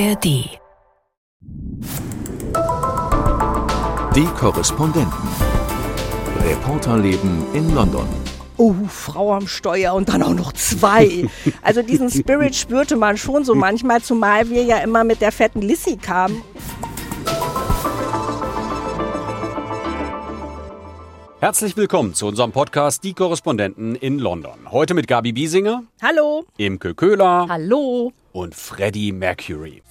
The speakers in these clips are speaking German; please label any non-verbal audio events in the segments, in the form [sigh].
ARD. Die Korrespondenten. Reporterleben in London. Oh, Frau am Steuer und dann auch noch zwei. [laughs] Also diesen Spirit spürte man schon so manchmal, zumal wir ja immer mit der fetten Lissy kamen. Herzlich willkommen zu unserem Podcast Die Korrespondenten in London. Heute mit Gabi Biesinger, Hallo. Imke Köhler Hallo. Und Freddie Mercury.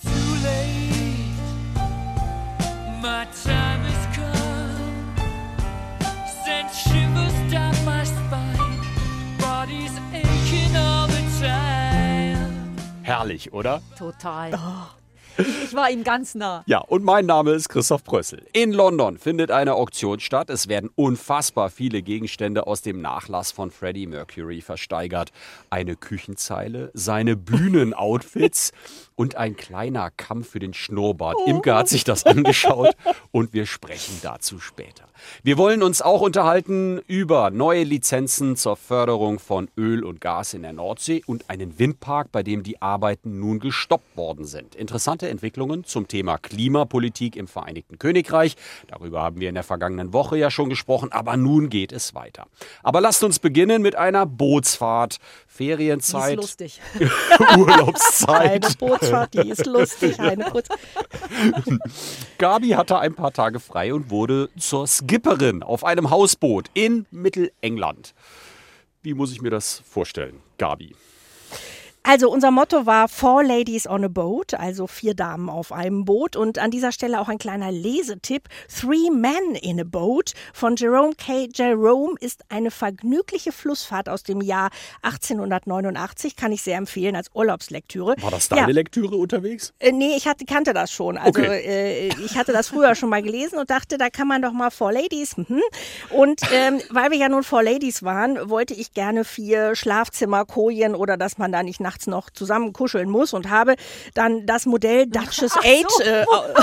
Herrlich, oder? Total. Ich, ich war ihm ganz nah. Ja, und mein Name ist Christoph Brössel. In London findet eine Auktion statt. Es werden unfassbar viele Gegenstände aus dem Nachlass von Freddie Mercury versteigert. Eine Küchenzeile, seine Bühnenoutfits [laughs] und ein kleiner Kamm für den Schnurrbart. Imke hat sich das angeschaut und wir sprechen dazu später. Wir wollen uns auch unterhalten über neue Lizenzen zur Förderung von Öl und Gas in der Nordsee und einen Windpark, bei dem die Arbeiten nun gestoppt worden sind. Interessante Entwicklungen zum Thema Klimapolitik im Vereinigten Königreich. Darüber haben wir in der vergangenen Woche ja schon gesprochen, aber nun geht es weiter. Aber lasst uns beginnen mit einer Bootsfahrt. Die ist Ferienzeit, lustig. [laughs] [laughs] Urlaubszeit. Eine Bootsfahrt, die ist lustig. [laughs] Eine Boot Gabi hatte ein paar Tage frei und wurde zur Skipperin auf einem Hausboot in Mittelengland. Wie muss ich mir das vorstellen, Gabi? Also unser Motto war Four Ladies on a Boat, also vier Damen auf einem Boot. Und an dieser Stelle auch ein kleiner Lesetipp. Three Men in a Boat von Jerome K. Jerome ist eine vergnügliche Flussfahrt aus dem Jahr 1889. Kann ich sehr empfehlen als Urlaubslektüre. War das Ja. deine Lektüre unterwegs? Äh, nee, ich hatte, kannte das schon. Also Okay. äh, ich hatte das früher schon mal gelesen und dachte, da kann man doch mal Four Ladies. Mhm. Und ähm, weil wir ja nun Four Ladies waren, wollte ich gerne vier Schlafzimmerkojen oder dass man da nicht nachts noch zusammen kuscheln muss und habe dann das Modell Duchess Ach 8 so. äh, au- [laughs]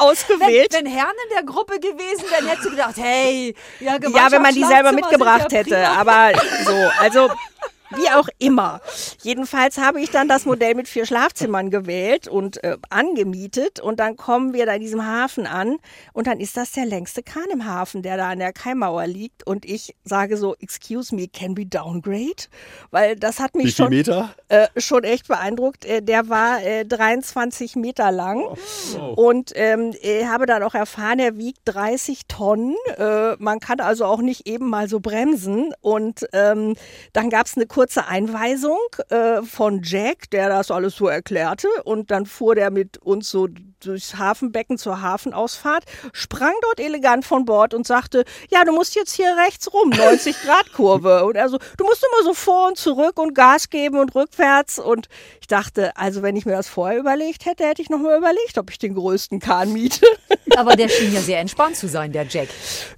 Wenn, ausgewählt. wenn Herren in der Gruppe gewesen wären, hättest du gedacht, hey, ja, Ja, wenn man die selber mitgebracht ja hätte. Aber so, also wie auch immer. Jedenfalls habe ich dann das Modell mit vier Schlafzimmern gewählt und äh, angemietet. Und dann kommen wir da in diesem Hafen an. Und dann ist das der längste Kahn im Hafen, der da an der Kaimauer liegt. Und ich sage so, excuse me, can we downgrade? Weil das hat mich schon, äh, schon echt beeindruckt. Äh, der war äh, 23 Meter lang und ähm, äh, habe dann auch erfahren, er wiegt 30 Tonnen. Äh, man kann also auch nicht eben mal so bremsen. Und ähm, dann gab es eine kurze Einweisung äh, von Jack, der das alles so erklärte. Und dann fuhr der mit uns so durchs Hafenbecken zur Hafenausfahrt, sprang dort elegant von Bord und sagte, ja, du musst jetzt hier rechts rum, 90 [laughs] Grad Kurve. Und also, du musst immer so vor und zurück und Gas geben und rückwärts. Und ich dachte, also wenn ich mir das vorher überlegt hätte, hätte ich noch mal überlegt, ob ich den größten Kahn miete. [laughs] Aber der schien ja sehr entspannt zu sein, der Jack.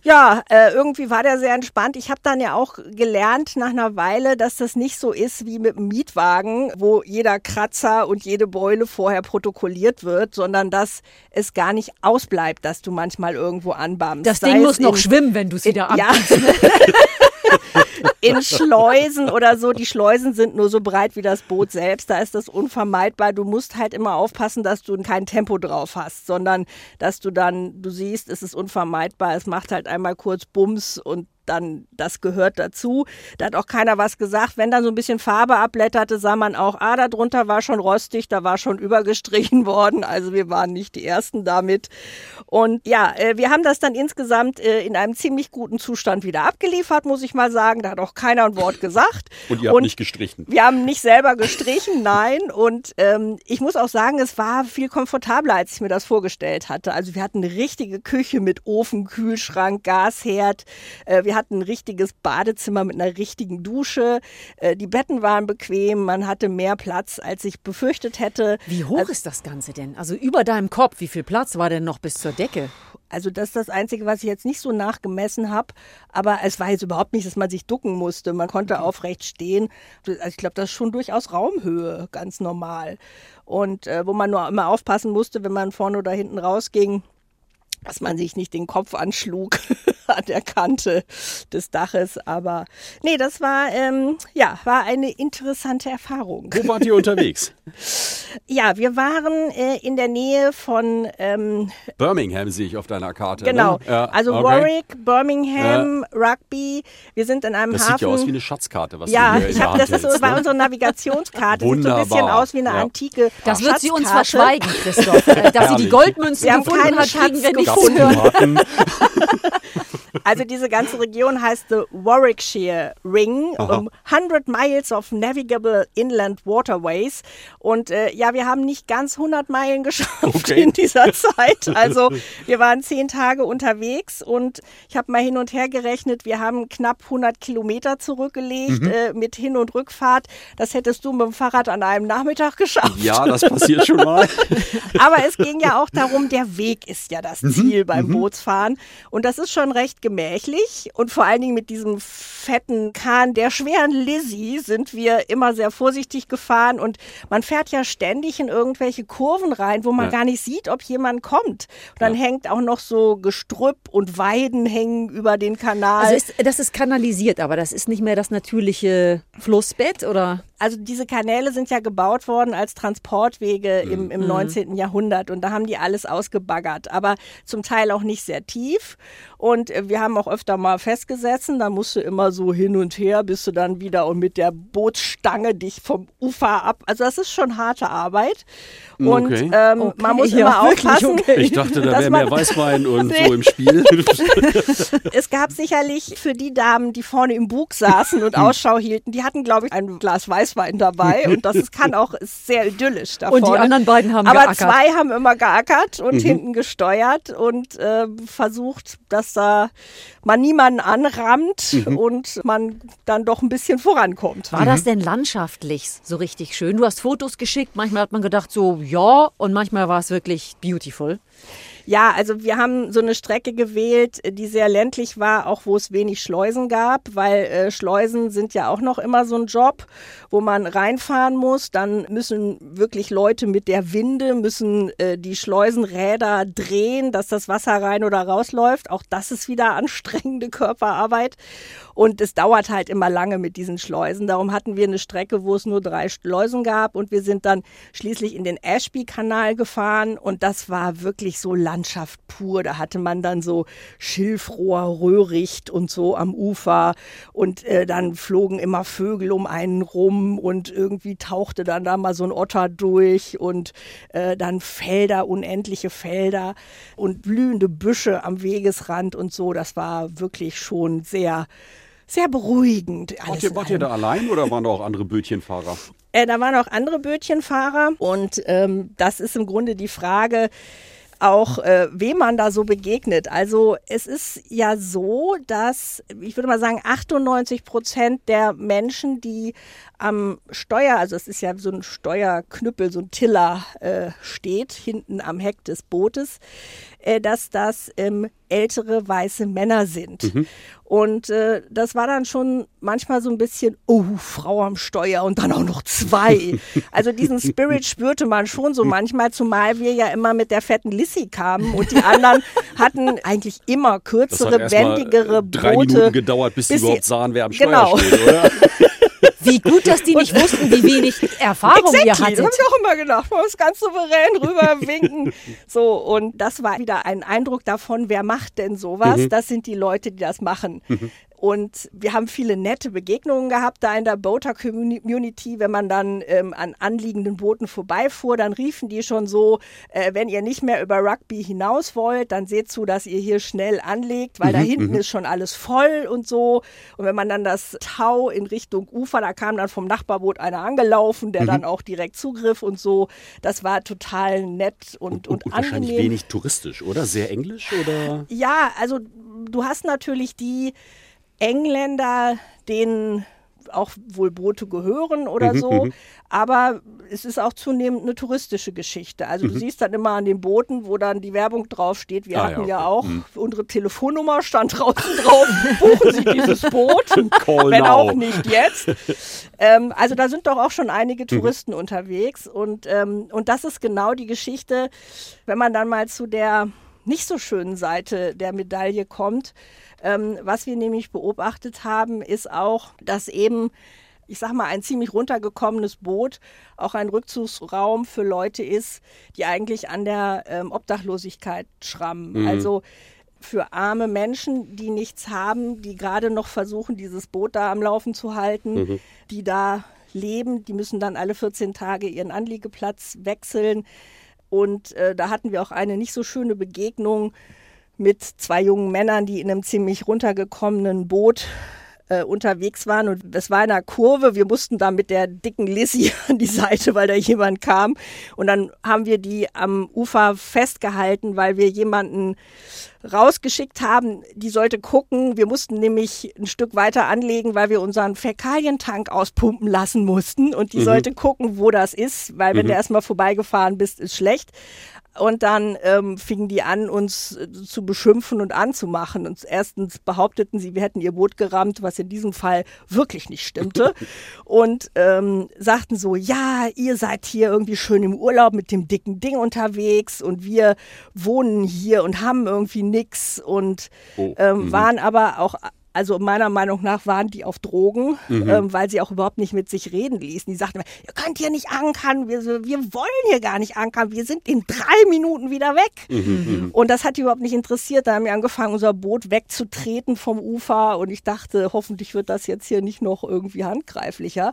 Ja, äh, irgendwie war der sehr entspannt. Ich habe dann ja auch gelernt nach einer Weile, dass das nicht so ist wie mit dem Mietwagen, wo jeder Kratzer und jede Beule vorher protokolliert wird, sondern dass es gar nicht ausbleibt, dass du manchmal irgendwo anbammst. Das Sei Ding muss noch schwimmen, wenn du es wieder Ja. abbiegst. [laughs] in Schleusen oder so. Die Schleusen sind nur so breit wie das Boot selbst. Da ist das unvermeidbar. Du musst halt immer aufpassen, dass du kein Tempo drauf hast, sondern dass du dann, du siehst, es ist unvermeidbar. Es macht halt einmal kurz Bums und dann, das gehört dazu. Da hat auch keiner was gesagt. Wenn dann so ein bisschen Farbe abblätterte, sah man auch, ah, da drunter war schon rostig, da war schon [laughs] übergestrichen worden. Also wir waren nicht die Ersten damit. Und ja, äh, wir haben das dann insgesamt äh, in einem ziemlich guten Zustand wieder abgeliefert, muss ich mal sagen. Da hat auch keiner ein Wort gesagt. [laughs] Und ihr habt nicht gestrichen. Wir haben nicht selber gestrichen, [laughs] nein. Und ähm, ich muss auch sagen, es war viel komfortabler, als ich mir das vorgestellt hatte. Also wir hatten eine richtige Küche mit Ofen, Kühlschrank, Gasherd. Äh, wir hatten ein richtiges Badezimmer mit einer richtigen Dusche. Äh, die Betten waren bequem. Man hatte mehr Platz, als ich befürchtet hätte. Wie hoch ist das Ganze denn? Also über deinem Kopf, wie viel Platz war denn noch bis zur Decke? Also das ist das Einzige, was ich jetzt nicht so nachgemessen habe. Aber es war jetzt überhaupt nicht, dass man sich ducken musste. Man konnte aufrecht stehen. Also ich glaube, das ist schon durchaus Raumhöhe, ganz normal. Und äh, wo man nur immer aufpassen musste, wenn man vorne oder hinten rausging, dass man sich nicht den Kopf anschlug [laughs] an der Kante des Daches. Aber nee, das war ähm, ja war eine interessante Erfahrung. Wo wart ihr unterwegs? [laughs] Ja, wir waren äh, in der Nähe von ähm, Birmingham sehe ich auf deiner Karte. genau, Ne? Ja, also okay. Warwick, Birmingham, Rugby. Wir sind in einem Das sieht Hafen. ja aus wie eine Schatzkarte, was ja, du hier in ich der habe Hand das ist hältst, so bei ne? unserer Navigationskarte. Sieht so ein bisschen Wunderbar. aus wie eine Ja. antike Das wird sie uns verschweigen, Christoph. Äh, Dass sie die. Goldmünzen Wir haben gefunden keinen hat, kriegen wir Schatz nicht gefunden. [laughs] Also diese ganze Region heißt the Warwickshire Ring, um 100 Miles of Navigable Inland Waterways. Und äh, ja, wir haben nicht ganz 100 Meilen geschafft Okay. in dieser [laughs] Zeit. Also wir waren zehn Tage unterwegs und ich habe mal hin und her gerechnet, wir haben knapp 100 Kilometer zurückgelegt äh, mit Hin- und Rückfahrt. Das hättest du mit dem Fahrrad an einem Nachmittag geschafft. Ja, das passiert schon mal. [laughs] Aber es ging ja auch darum, der Weg ist ja das Ziel beim Bootsfahren. Und das ist schon recht gemächlich. Und vor allen Dingen mit diesem fetten Kahn der schweren Lizzie sind wir immer sehr vorsichtig gefahren. Und man fährt ja ständig in irgendwelche Kurven rein, wo man Ja. gar nicht sieht, ob jemand kommt. Und dann hängt auch noch so Gestrüpp und Weiden hängen über den Kanal. Also ist, das ist kanalisiert, aber das ist nicht mehr das natürliche Flussbett, oder? Also diese Kanäle sind ja gebaut worden als Transportwege im, im 19. Jahrhundert und da haben die alles ausgebaggert, aber zum Teil auch nicht sehr tief. Und äh, wir haben auch öfter mal festgesessen, da musst du immer so hin und her, bis du dann wieder und mit der Bootsstange dich vom Ufer ab. Also das ist schon harte Arbeit. Und Okay. ähm, Okay, man muss ja, immer wirklich aufpassen. okay. Ich dachte, da [laughs] Dass wäre man- mehr Weißwein und [laughs] Nee. so im Spiel. [laughs] Es gab sicherlich für die Damen, die vorne im Bug saßen und Ausschau hielten, die hatten, glaube ich, ein Glas Weißwein dabei. [laughs] Und das ist, kann auch ist sehr idyllisch da Und die anderen beiden haben Aber geackert. zwei haben immer geackert und hinten gesteuert und äh, versucht, dass da man niemanden anrammt und man dann doch ein bisschen vorankommt. War das denn landschaftlich so richtig schön? Du hast Fotos geschickt, manchmal hat man gedacht so, ja, und manchmal war es wirklich beautiful. Ja, also wir haben so eine Strecke gewählt, die sehr ländlich war, auch wo es wenig Schleusen gab, weil äh, Schleusen sind ja auch noch immer so ein Job, wo man reinfahren muss. Dann müssen wirklich Leute mit der Winde, müssen äh, die Schleusenräder drehen, dass das Wasser rein oder rausläuft. Auch das ist wieder anstrengende Körperarbeit. Und es dauert halt immer lange mit diesen Schleusen. Darum hatten wir eine Strecke, wo es nur drei Schleusen gab. Und wir sind dann schließlich in den Ashby-Kanal gefahren. Und das war wirklich so Landschaft pur. Da hatte man dann so Schilfrohr, Röhricht und so am Ufer. Und äh, dann flogen immer Vögel um einen rum. Und irgendwie tauchte dann da mal so ein Otter durch. Und äh, dann Felder, unendliche Felder. Und blühende Büsche am Wegesrand und so. Das war wirklich schon sehr sehr beruhigend. Wart ihr, wart ihr da allein oder waren da auch andere Bötchenfahrer? Äh, da waren auch andere Bötchenfahrer und ähm, das ist im Grunde die Frage, auch äh, wem man da so begegnet. Also es ist ja so, dass ich würde mal sagen, 98 Prozent der Menschen, die am Steuer, also es ist ja so ein Steuerknüppel, so ein Tiller äh, steht hinten am Heck des Bootes, äh, dass das ähm, ältere weiße Männer sind. Und äh, das war dann schon manchmal so ein bisschen, oh, Frau am Steuer und dann auch noch zwei. [laughs] also diesen Spirit spürte man schon so manchmal, zumal wir ja immer mit der fetten Lissy kamen und die anderen hatten eigentlich immer kürzere, wendigere äh, drei Boote. Minuten gedauert, bis, bis sie überhaupt sahen, wer am Genau. Steuer steht, oder? [laughs] Wie gut, dass die nicht wussten, wie wenig [laughs] Erfahrung ihr Exactly, das hattet. habe ich auch immer gedacht. Man muss ganz souverän rüber winken. [laughs] So, und das war wieder ein Eindruck davon, wer macht denn sowas? Das sind die Leute, die das machen. Und wir haben viele nette Begegnungen gehabt da in der Boater Community. Wenn man dann ähm, an anliegenden Booten vorbeifuhr, dann riefen die schon so, äh, wenn ihr nicht mehr über Rugby hinaus wollt, dann seht zu, dass ihr hier schnell anlegt, weil da hinten ist schon alles voll und so. Und wenn man dann das Tau in Richtung Ufer, da kam dann vom Nachbarboot einer angelaufen, der dann auch direkt zugriff und so. Das war total nett und, und, Und wahrscheinlich angenehm. wenig touristisch, oder? Sehr englisch, oder? Ja, also du hast natürlich die Engländer, denen auch wohl Boote gehören oder Mhm, so, aber es ist auch zunehmend eine touristische Geschichte. Also du siehst dann immer an den Booten, wo dann die Werbung draufsteht. Wir Mhm. Ah, hatten ja, ja, okay. Mhm. auch unsere Telefonnummer stand draußen drauf. Buchen Sie dieses Boot, [laughs] wenn now. auch nicht jetzt. ähm, also da sind doch auch schon Mhm. einige Touristen unterwegs und ähm, und das ist genau die Geschichte, wenn man dann mal zu der nicht so schönen Seite der Medaille kommt. Ähm, was wir nämlich beobachtet haben, ist auch, dass eben ich sag mal, ein ziemlich runtergekommenes Boot auch ein Rückzugsraum für Leute ist, die eigentlich an der ähm, Obdachlosigkeit schrammen. Mhm. Also für arme Menschen, die nichts haben, die gerade noch versuchen, dieses Boot da am Laufen zu halten, die da leben, die müssen dann alle 14 Tage ihren Anliegeplatz wechseln. Und äh, da hatten wir auch eine nicht so schöne Begegnung mit zwei jungen Männern, die in einem ziemlich runtergekommenen Boot äh, unterwegs waren. Und das war in einer Kurve. Wir mussten da mit der dicken Lissy [laughs] an die Seite, weil da jemand kam. Und dann haben wir die am Ufer festgehalten, weil wir jemanden rausgeschickt haben, die sollte gucken. Wir mussten nämlich ein Stück weiter anlegen, weil wir unseren Fäkalientank auspumpen lassen mussten. Und die sollte gucken, wo das ist, weil wenn du erstmal vorbeigefahren bist, ist schlecht. Und dann ähm, fingen die an, uns äh, zu beschimpfen und anzumachen. Und erstens behaupteten sie, wir hätten ihr Boot gerammt, was in diesem Fall wirklich nicht stimmte. [laughs] und ähm, sagten so, ja, ihr seid hier irgendwie schön im Urlaub mit dem dicken Ding unterwegs und wir wohnen hier und haben irgendwie nix und Oh, ähm, waren aber auch also meiner Meinung nach waren die auf Drogen, ähm, weil sie auch überhaupt nicht mit sich reden ließen. Die sagten, immer, ihr könnt hier nicht ankern, wir, wir wollen hier gar nicht ankern, wir sind in drei Minuten wieder weg. Und das hat die überhaupt nicht interessiert. Da haben wir angefangen, unser Boot wegzutreten vom Ufer und ich dachte, hoffentlich wird das jetzt hier nicht noch irgendwie handgreiflicher.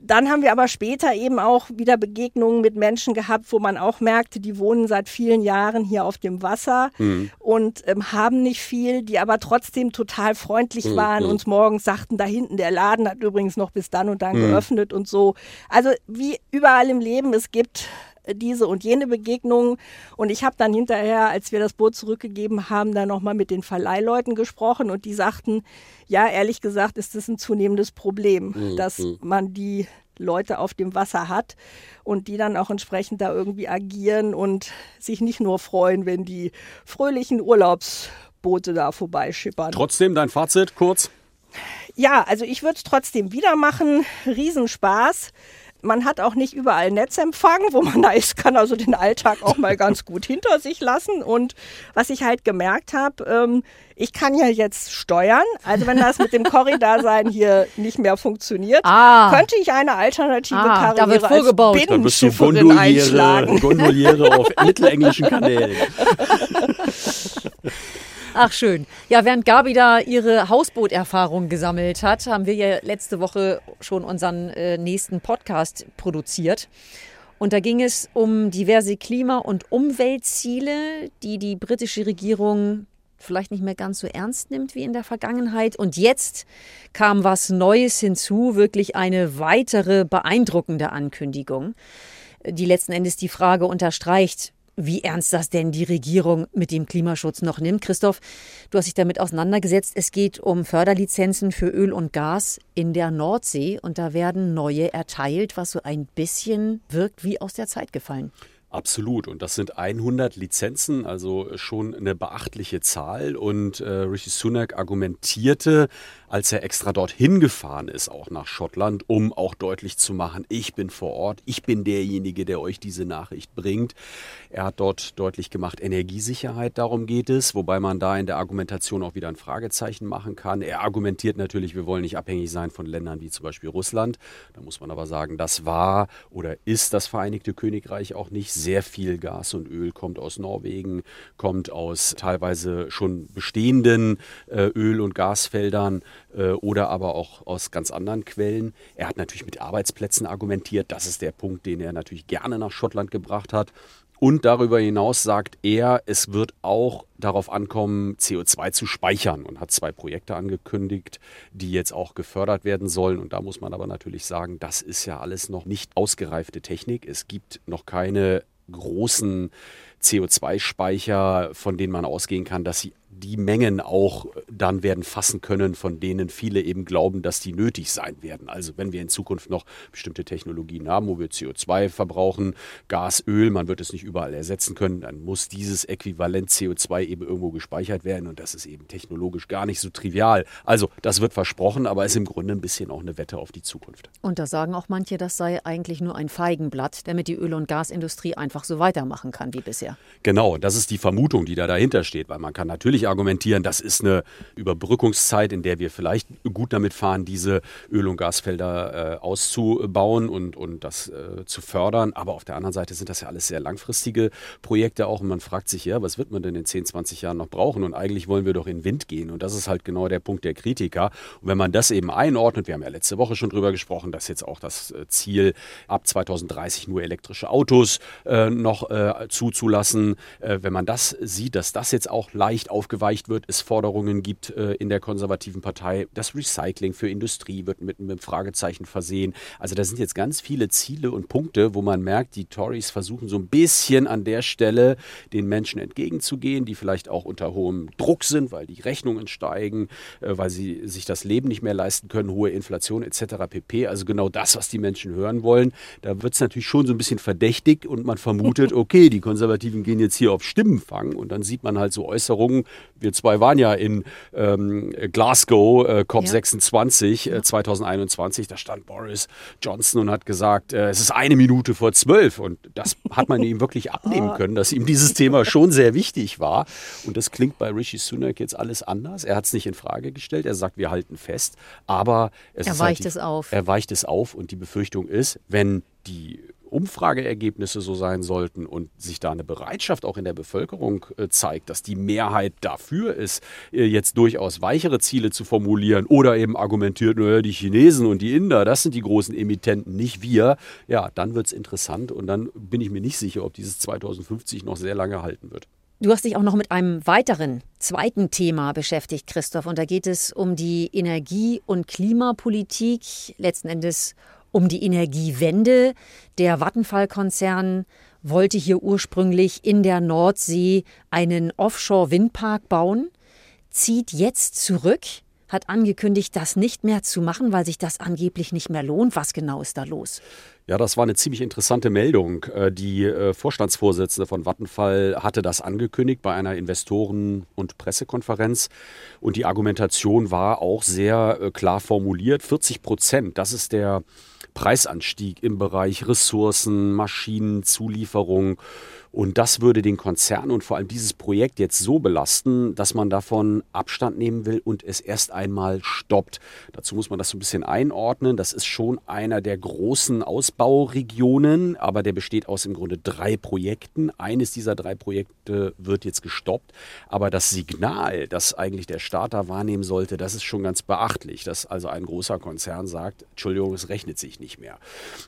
Dann haben wir aber später eben auch wieder Begegnungen mit Menschen gehabt, wo man auch merkte, die wohnen seit vielen Jahren hier auf dem Wasser und ähm, haben nicht viel, die aber trotzdem total freundlich waren, uns morgens sagten, da hinten der Laden hat übrigens noch bis dann und dann geöffnet und so. Also wie überall im Leben, es gibt diese und jene Begegnungen. Und ich habe dann hinterher, als wir das Boot zurückgegeben haben, dann nochmal mit den Verleihleuten gesprochen und die sagten, ja, ehrlich gesagt ist das ein zunehmendes Problem, dass man die Leute auf dem Wasser hat und die dann auch entsprechend da irgendwie agieren und sich nicht nur freuen, wenn die fröhlichen Urlaubsboote da vorbeischippern. Trotzdem dein Fazit kurz. Ja, also ich würde es trotzdem wieder machen. Riesenspaß. Man hat auch nicht überall Netzempfang, wo man [laughs] da ist, kann also den Alltag auch mal [laughs] ganz gut hinter sich lassen. Und was ich halt gemerkt habe, ähm, ich kann ja jetzt steuern. Also wenn das mit dem [laughs] Korridorsein hier nicht mehr funktioniert, Ah. könnte ich eine alternative Ah, da Karriere wird vorgebaut. als Da Binnenschifferin Gondoliere, einschlagen. Gondoliere auf mittelenglischen Kanälen. Ach schön. Ja, während Gabi da ihre Hausbooterfahrung gesammelt hat, haben wir ja letzte Woche schon unseren äh, nächsten Podcast produziert. Und da ging es um diverse Klima- und Umweltziele, die die britische Regierung vielleicht nicht mehr ganz so ernst nimmt wie in der Vergangenheit. Und jetzt kam was Neues hinzu, wirklich eine weitere beeindruckende Ankündigung, die letzten Endes die Frage unterstreicht, wie ernst das denn die Regierung mit dem Klimaschutz noch nimmt. Christoph, du hast dich damit auseinandergesetzt. Es geht um Förderlizenzen für Öl und Gas in der Nordsee und da werden neue erteilt, was so ein bisschen wirkt wie aus der Zeit gefallen. Absolut. Und das sind 100 Lizenzen, also schon eine beachtliche Zahl. Und äh, Rishi Sunak argumentierte, als er extra dorthin gefahren ist, auch nach Schottland, um auch deutlich zu machen, ich bin vor Ort, ich bin derjenige, der euch diese Nachricht bringt. Er hat dort deutlich gemacht, Energiesicherheit, darum geht es, wobei man da in der Argumentation auch wieder ein Fragezeichen machen kann. Er argumentiert natürlich, wir wollen nicht abhängig sein von Ländern wie zum Beispiel Russland. Da muss man aber sagen, das war oder ist das Vereinigte Königreich auch nicht. Sehr viel Gas und Öl kommt aus Norwegen, kommt aus teilweise schon bestehenden äh, Öl- und Gasfeldern äh, oder aber auch aus ganz anderen Quellen. Er hat natürlich mit Arbeitsplätzen argumentiert. Das ist der Punkt, den er natürlich gerne nach Schottland gebracht hat. Und darüber hinaus sagt er, es wird auch darauf ankommen, CO2 zu speichern und hat zwei Projekte angekündigt, die jetzt auch gefördert werden sollen. Und da muss man aber natürlich sagen, das ist ja alles noch nicht ausgereifte Technik. Es gibt noch keine großen CO2-Speicher, von denen man ausgehen kann, dass sie die Mengen auch dann werden fassen können, von denen viele eben glauben, dass die nötig sein werden. Also wenn wir in Zukunft noch bestimmte Technologien haben, wo wir CO2 verbrauchen, Gas, Öl, man wird es nicht überall ersetzen können, dann muss dieses Äquivalent CO2 eben irgendwo gespeichert werden und das ist eben technologisch gar nicht so trivial. Also das wird versprochen, aber ist im Grunde ein bisschen auch eine Wette auf die Zukunft. Und da sagen auch manche, das sei eigentlich nur ein Feigenblatt, damit die Öl- und Gasindustrie einfach so weitermachen kann wie bisher. Genau, das ist die Vermutung, die da dahinter steht, weil man kann natürlich argumentieren, das ist eine Überbrückungszeit, in der wir vielleicht gut damit fahren, diese Öl- und Gasfelder äh, auszubauen und, und das äh, zu fördern. Aber auf der anderen Seite sind das ja alles sehr langfristige Projekte auch und man fragt sich, ja, was wird man denn in 10, 20 Jahren noch brauchen? Und eigentlich wollen wir doch in Wind gehen und das ist halt genau der Punkt der Kritiker. Und wenn man das eben einordnet, wir haben ja letzte Woche schon drüber gesprochen, dass jetzt auch das äh, Ziel ab 2030 nur elektrische Autos äh, noch äh, zuzulassen, äh, wenn man das sieht, dass das jetzt auch leicht aufgeweicht wird, es Forderungen gibt äh, in der konservativen Partei, das Recycling für Industrie wird mit einem Fragezeichen versehen. Also da sind jetzt ganz viele Ziele und Punkte, wo man merkt, die Tories versuchen so ein bisschen an der Stelle den Menschen entgegenzugehen, die vielleicht auch unter hohem Druck sind, weil die Rechnungen steigen, äh, weil sie sich das Leben nicht mehr leisten können, hohe Inflation etc. pp. Also genau das, was die Menschen hören wollen. Da wird es natürlich schon so ein bisschen verdächtig und man vermutet, [laughs] okay, die Konservativen gehen jetzt hier auf Stimmenfang und dann sieht man halt so Äußerungen. Wir zwei waren ja in ähm, Glasgow, äh, COP26 äh, 2021. Da stand Boris Johnson und hat gesagt, äh, es ist eine Minute vor zwölf. Und das hat man ihm wirklich abnehmen können, dass ihm dieses Thema schon sehr wichtig war. Und das klingt bei Rishi Sunak jetzt alles anders. Er hat es nicht in Frage gestellt. Er sagt, wir halten fest. Aber es Er ist weicht halt die, es auf. Er weicht es auf. Und die Befürchtung ist, wenn die Umfrageergebnisse so sein sollten und sich da eine Bereitschaft auch in der Bevölkerung äh, zeigt, dass die Mehrheit dafür ist, äh, jetzt durchaus weichere Ziele zu formulieren oder eben argumentiert, naja, die Chinesen und die Inder, das sind die großen Emittenten, nicht wir, ja, dann wird es interessant und dann bin ich mir nicht sicher, ob dieses 2050 noch sehr lange halten wird. Du hast dich auch noch mit einem weiteren, zweiten Thema beschäftigt, Christoph. Und da geht es um die Energie- und Klimapolitik, letzten Endes um die Energiewende. Der Vattenfall-Konzern wollte hier ursprünglich in der Nordsee einen Offshore-Windpark bauen, zieht jetzt zurück, hat angekündigt, das nicht mehr zu machen, weil sich das angeblich nicht mehr lohnt. Was genau ist da los? Ja, das war eine ziemlich interessante Meldung. Äh, Die äh, Vorstandsvorsitzende von Vattenfall hatte das angekündigt bei einer Investoren- und Pressekonferenz. Und die Argumentation war auch sehr äh, klar formuliert. 40 Prozent, das ist der Preisanstieg im Bereich Ressourcen, Maschinen, Zulieferung. Und das würde den Konzern und vor allem dieses Projekt jetzt so belasten, dass man davon Abstand nehmen will und es erst einmal stoppt. Dazu muss man das so ein bisschen einordnen. Das ist schon einer der großen Ausbauregionen, aber der besteht aus im Grunde drei Projekten. Eines dieser drei Projekte wird jetzt gestoppt. Aber das Signal, das eigentlich der Starter wahrnehmen sollte, das ist schon ganz beachtlich, dass also ein großer Konzern sagt, Entschuldigung, es rechnet sich nicht mehr.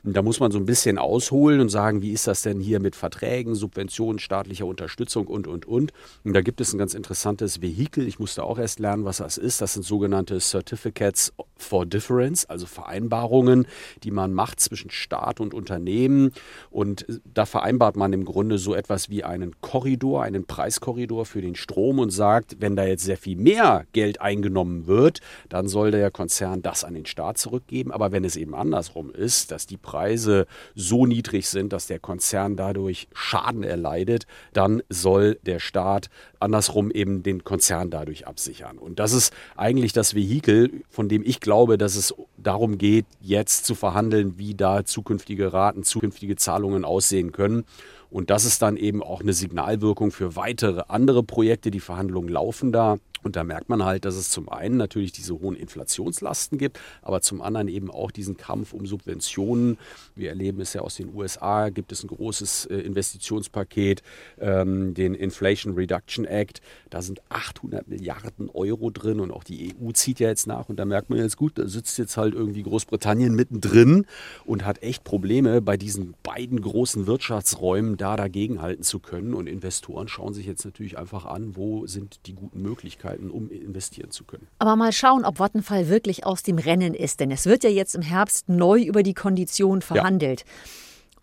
Und da muss man so ein bisschen ausholen und sagen, wie ist das denn hier mit Verträgen, Subventionen, staatlicher Unterstützung und, und, und. Und da gibt es ein ganz interessantes Vehikel. Ich musste auch erst lernen, was das ist. Das sind sogenannte Certificates for Difference, also Vereinbarungen, die man macht zwischen Staat und Unternehmen. Und da vereinbart man im Grunde so etwas wie einen Korridor, einen Preiskorridor für den Strom und sagt, wenn da jetzt sehr viel mehr Geld eingenommen wird, dann soll der Konzern das an den Staat zurückgeben. Aber wenn es eben andersrum ist, dass die Preise so niedrig sind, dass der Konzern dadurch Schaden erleidet, dann soll der Staat andersrum eben den Konzern dadurch absichern. Und das ist eigentlich das Vehikel, von dem ich glaube, dass es darum geht, jetzt zu verhandeln, wie da zukünftige Raten, zukünftige Zahlungen aussehen können. Und das ist dann eben auch eine Signalwirkung für weitere andere Projekte. Die Verhandlungen laufen da. Und da merkt man halt, dass es zum einen natürlich diese hohen Inflationslasten gibt, aber zum anderen eben auch diesen Kampf um Subventionen. Wir erleben es ja aus den USA, gibt es ein großes äh, Investitionspaket, ähm, den Inflation Reduction Act. Da sind 800 Milliarden Euro drin und auch die EU zieht ja jetzt nach. Und da merkt man jetzt gut, da sitzt jetzt halt irgendwie Großbritannien mittendrin und hat echt Probleme, bei diesen beiden großen Wirtschaftsräumen da dagegenhalten zu können. Und Investoren schauen sich jetzt natürlich einfach an, wo sind die guten Möglichkeiten, um investieren zu können. Aber mal schauen, ob Vattenfall wirklich aus dem Rennen ist, denn es wird ja jetzt im Herbst neu über die Kondition verhandelt.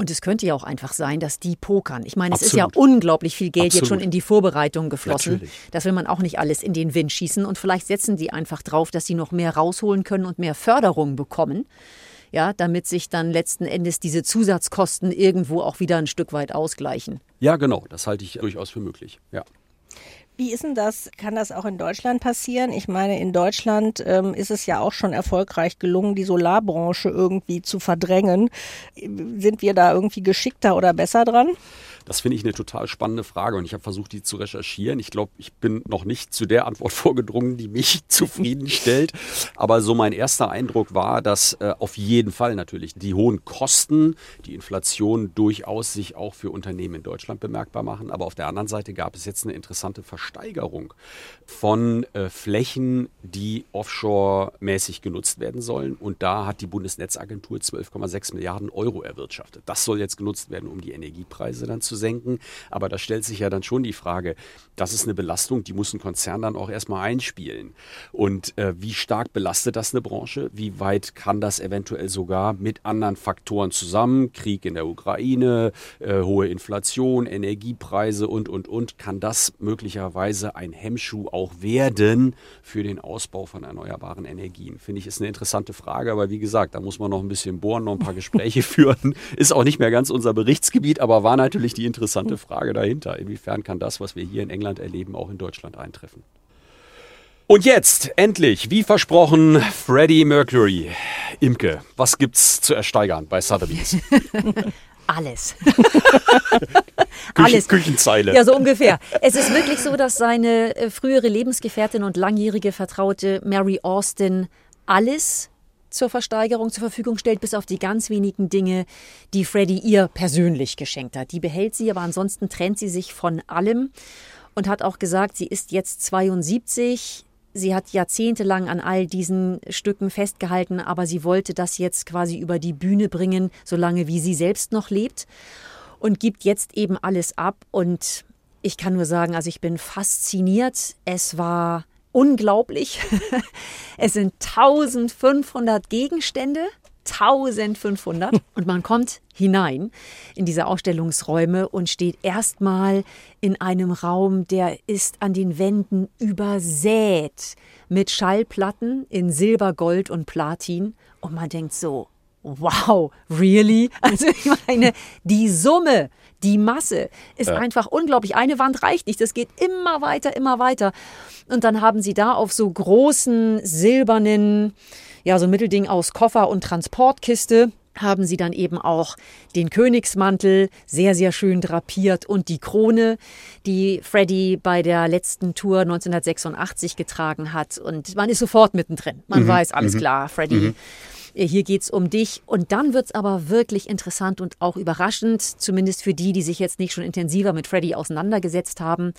Und es könnte ja auch einfach sein, dass die pokern. Ich meine, es ist ja unglaublich viel Geld jetzt Absolut. schon in die Vorbereitung geflossen. Natürlich. Das will man auch nicht alles in den Wind schießen. Und vielleicht setzen die einfach drauf, dass sie noch mehr rausholen können und mehr Förderung bekommen. Ja, damit sich dann letzten Endes diese Zusatzkosten irgendwo auch wieder ein Stück weit ausgleichen. Ja, genau, das halte ich durchaus für möglich. Ja. Wie ist denn das? Kann das auch in Deutschland passieren? Ich meine, in Deutschland ähm, ist es ja auch schon erfolgreich gelungen, die Solarbranche irgendwie zu verdrängen. Sind wir da irgendwie geschickter oder besser dran? Das finde ich eine total spannende Frage und ich habe versucht, die zu recherchieren. Ich glaube, ich bin noch nicht zu der Antwort [laughs] vorgedrungen, die mich [laughs] zufriedenstellt. Aber so mein erster Eindruck war, dass äh, auf jeden Fall natürlich die hohen Kosten, die Inflation durchaus sich auch für Unternehmen in Deutschland bemerkbar machen. Aber auf der anderen Seite gab es jetzt eine interessante Versteigerung von äh, Flächen, die offshore-mäßig genutzt werden sollen. Und da hat die Bundesnetzagentur 12,6 Milliarden Euro erwirtschaftet. Das soll jetzt genutzt werden, um die Energiepreise dann zu senken. Aber da stellt sich ja dann schon die Frage, das ist eine Belastung, die muss ein Konzern dann auch erstmal einspielen. Und äh, wie stark belastet das eine Branche? Wie weit kann das eventuell sogar mit anderen Faktoren zusammen, Krieg in der Ukraine, äh, hohe Inflation, Energiepreise und, und, und, kann das möglicherweise ein Hemmschuh auch werden für den Ausbau von erneuerbaren Energien? Finde ich, ist eine interessante Frage, aber wie gesagt, da muss man noch ein bisschen bohren, noch ein paar [laughs] Gespräche führen. Ist auch nicht mehr ganz unser Berichtsgebiet, aber war natürlich die interessante Frage dahinter. Inwiefern kann das, was wir hier in England erleben, auch in Deutschland eintreffen? Und jetzt, endlich, wie versprochen, Freddie Mercury. Imke, was gibt's zu ersteigern bei Sotheby's? [laughs] Alles. [laughs] Alles. Küchenzeile. Ja, so ungefähr. Es ist wirklich so, dass seine äh, frühere Lebensgefährtin und langjährige Vertraute Mary Austin alles zur Versteigerung zur Verfügung stellt, bis auf die ganz wenigen Dinge, die Freddie ihr persönlich geschenkt hat. Die behält sie, aber ansonsten trennt sie sich von allem und hat auch gesagt, sie ist jetzt 72. Sie hat jahrzehntelang an all diesen Stücken festgehalten, aber sie wollte das jetzt quasi über die Bühne bringen, solange wie sie selbst noch lebt und gibt jetzt eben alles ab. Und ich kann nur sagen, also ich bin fasziniert. Es war unglaublich. [laughs] Es sind 1500 Gegenstände. 1500 [laughs] und man kommt hinein in diese Ausstellungsräume und steht erstmal in einem Raum, der ist an den Wänden übersät mit Schallplatten in Silber, Gold und Platin und man denkt so, wow, really? [laughs] Also ich meine, die Summe, die Masse ist einfach unglaublich. Eine Wand reicht nicht, das geht immer weiter, immer weiter. Und dann haben sie da auf so großen silbernen, ja, so Mittelding aus Koffer und Transportkiste haben sie dann eben auch den Königsmantel sehr, sehr schön drapiert und die Krone, die Freddie bei der letzten Tour 1986 getragen hat. Und man ist sofort mittendrin. Man weiß, alles klar, Freddie. äh, Hier geht's um dich. Und dann wird's aber wirklich interessant und auch überraschend, zumindest für die, die sich jetzt nicht schon intensiver mit Freddie auseinandergesetzt haben.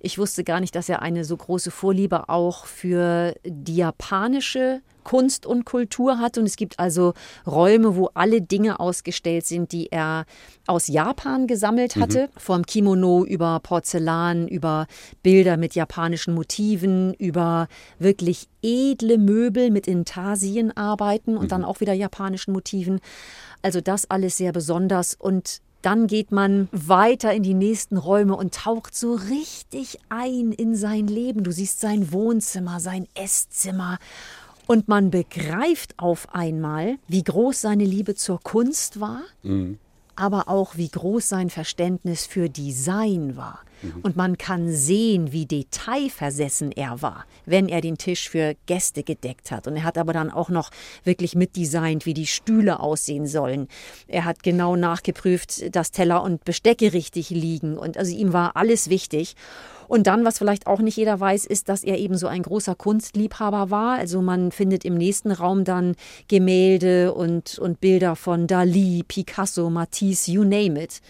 Ich wusste gar nicht, dass er eine so große Vorliebe auch für die japanische Kunst und Kultur hat. Und es gibt also Räume, wo alle Dinge ausgestellt sind, die er aus Japan gesammelt hatte. Vom Kimono über Porzellan, über Bilder mit japanischen Motiven, über wirklich edle Möbel mit Intarsienarbeiten und dann auch wieder japanischen Motiven. Also das alles sehr besonders und dann geht man weiter in die nächsten Räume und taucht so richtig ein in sein Leben. Du siehst sein Wohnzimmer, sein Esszimmer. Und man begreift auf einmal, wie groß seine Liebe zur Kunst war, aber auch wie groß sein Verständnis für Design war. Und man kann sehen, wie detailversessen er war, wenn er den Tisch für Gäste gedeckt hat. Und er hat aber dann auch noch wirklich mitdesignt, wie die Stühle aussehen sollen. Er hat genau nachgeprüft, dass Teller und Bestecke richtig liegen. Und also ihm war alles wichtig. Und dann, was vielleicht auch nicht jeder weiß, ist, dass er eben so ein großer Kunstliebhaber war. Also man findet im nächsten Raum dann Gemälde und, und Bilder von Dali, Picasso, Matisse, you name it.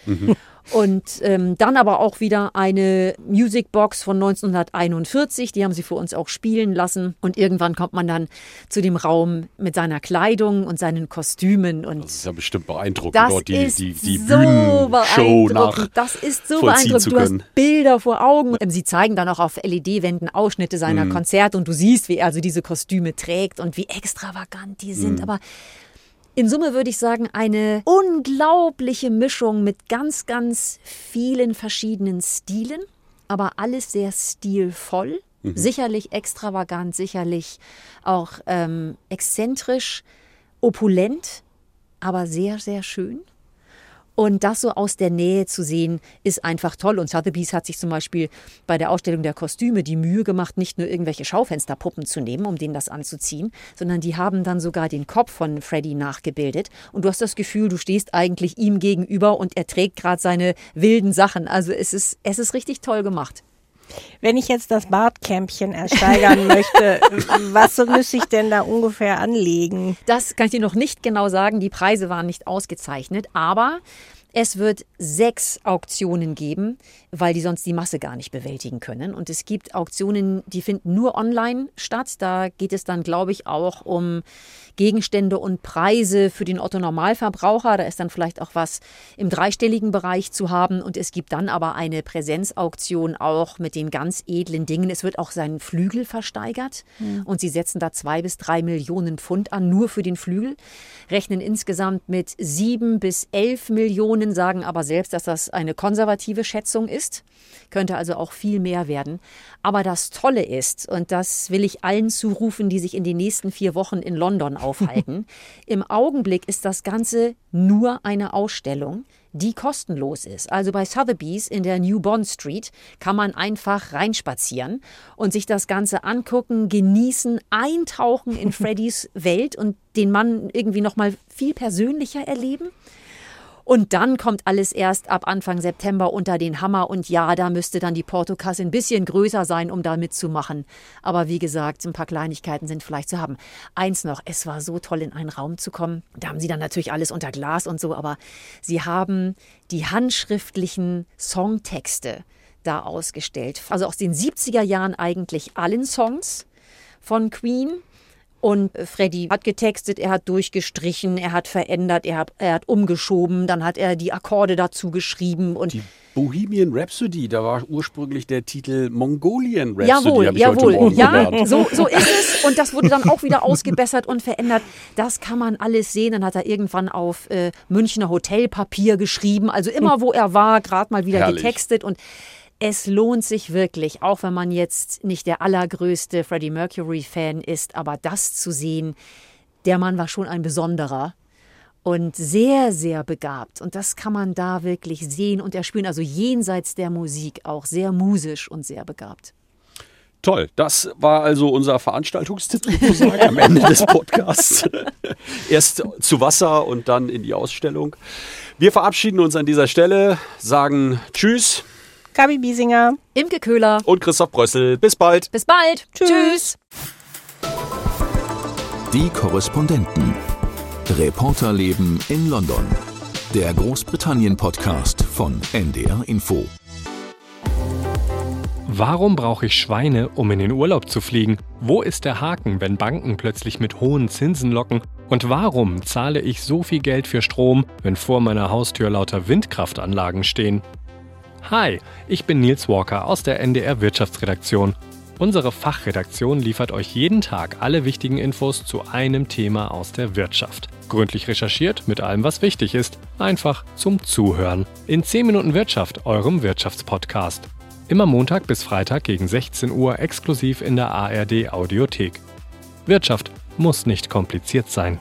Und ähm, dann aber auch wieder eine Musicbox von 1941, die haben sie für uns auch spielen lassen. Und irgendwann kommt man dann zu dem Raum mit seiner Kleidung und seinen Kostümen. Und Das ist ja bestimmt beeindruckend, das dort die, ist die, die so Bühnenshow nach beeindruckend. Das ist so beeindruckend. Du hast. Bilder vor Augen. Ähm, Sie zeigen dann auch auf LED-Wänden Ausschnitte Mhm. seiner Konzerte und du siehst, wie er also diese Kostüme trägt und wie extravagant die Mhm. sind. Aber In Summe würde ich sagen, eine unglaubliche Mischung mit ganz, ganz vielen verschiedenen Stilen, aber alles sehr stilvoll. Sicherlich extravagant, sicherlich auch ähm, exzentrisch, opulent, aber sehr, sehr schön. Und das so aus der Nähe zu sehen, ist einfach toll. Und Sotheby's hat sich zum Beispiel bei der Ausstellung der Kostüme die Mühe gemacht, nicht nur irgendwelche Schaufensterpuppen zu nehmen, um denen das anzuziehen, sondern die haben dann sogar den Kopf von Freddy nachgebildet. Und du hast das Gefühl, du stehst eigentlich ihm gegenüber und er trägt gerade seine wilden Sachen. Also es ist, es ist richtig toll gemacht. Wenn ich jetzt das Bartkämpchen ersteigern [laughs] möchte, was müsste ich denn da ungefähr anlegen? Das kann ich dir noch nicht genau sagen. Die Preise waren nicht ausgezeichnet, aber es wird sechs Auktionen geben, weil die sonst die Masse gar nicht bewältigen können. Und es gibt Auktionen, die finden nur online statt. Da geht es dann, glaube ich, auch um Gegenstände und Preise für den Otto-Normalverbraucher. Da ist dann vielleicht auch was im dreistelligen Bereich zu haben. Und es gibt dann aber eine Präsenzauktion auch mit den ganz edlen Dingen. Es wird auch sein Flügel versteigert. Und sie setzen da zwei bis drei Millionen Pfund an, nur für den Flügel. Rechnen insgesamt mit sieben bis elf Millionen, sagen aber selbst, dass das eine konservative Schätzung ist. Könnte also auch viel mehr werden. Aber das Tolle ist, und das will ich allen zurufen, die sich in den nächsten vier Wochen in London aufhalten, [laughs] im Augenblick ist das Ganze nur eine Ausstellung, die kostenlos ist. Also bei Sotheby's in der New Bond Street kann man einfach reinspazieren und sich das Ganze angucken, genießen, eintauchen in [laughs] Freddys Welt und den Mann irgendwie noch mal viel persönlicher erleben. Und dann kommt alles erst ab Anfang September unter den Hammer. Und ja, da müsste dann die Portokasse ein bisschen größer sein, um da mitzumachen. Aber wie gesagt, ein paar Kleinigkeiten sind vielleicht zu haben. Eins noch, es war so toll, in einen Raum zu kommen. Da haben sie dann natürlich alles unter Glas und so, aber sie haben die handschriftlichen Songtexte da ausgestellt. Also aus den 70er Jahren eigentlich allen Songs von Queen. Und Freddy hat getextet, er hat durchgestrichen, er hat verändert, er hat, er hat umgeschoben, dann hat er die Akkorde dazu geschrieben und Die Bohemian Rhapsody, da war ursprünglich der Titel Mongolian Rhapsody. Jawohl, jawohl. Ja, so, so ist es. Und das wurde dann auch wieder ausgebessert und verändert. Das kann man alles sehen. Dann hat er irgendwann auf äh, Münchner Hotelpapier geschrieben. Also immer, wo er war, gerade mal wieder Herrlich. getextet. Und es lohnt sich wirklich, auch wenn man jetzt nicht der allergrößte Freddie Mercury-Fan ist, aber das zu sehen, der Mann war schon ein besonderer und sehr, sehr begabt. Und das kann man da wirklich sehen und erspüren. Also jenseits der Musik auch sehr musisch und sehr begabt. Toll, das war also unser Veranstaltungstipp sozusagen am Ende des Podcasts. [laughs] Erst zu Wasser und dann in die Ausstellung. Wir verabschieden uns an dieser Stelle, sagen Tschüss Gabi Biesinger. Imke Köhler. und Christoph Brössel. Bis bald. Bis bald. Tschüss. Tschüss. Die Korrespondenten. Reporterleben in London. Der Großbritannien-Podcast von NDR Info. Warum brauche ich Schweine, um in den Urlaub zu fliegen? Wo ist der Haken, wenn Banken plötzlich mit hohen Zinsen locken? Und warum zahle ich so viel Geld für Strom, wenn vor meiner Haustür lauter Windkraftanlagen stehen? Hi, ich bin Nils Walker aus der NDR Wirtschaftsredaktion. Unsere Fachredaktion liefert euch jeden Tag alle wichtigen Infos zu einem Thema aus der Wirtschaft. Gründlich recherchiert mit allem, was wichtig ist. Einfach zum Zuhören. In 10 Minuten Wirtschaft, eurem Wirtschaftspodcast. Immer Montag bis Freitag gegen 16 Uhr exklusiv in der ARD Audiothek. Wirtschaft muss nicht kompliziert sein.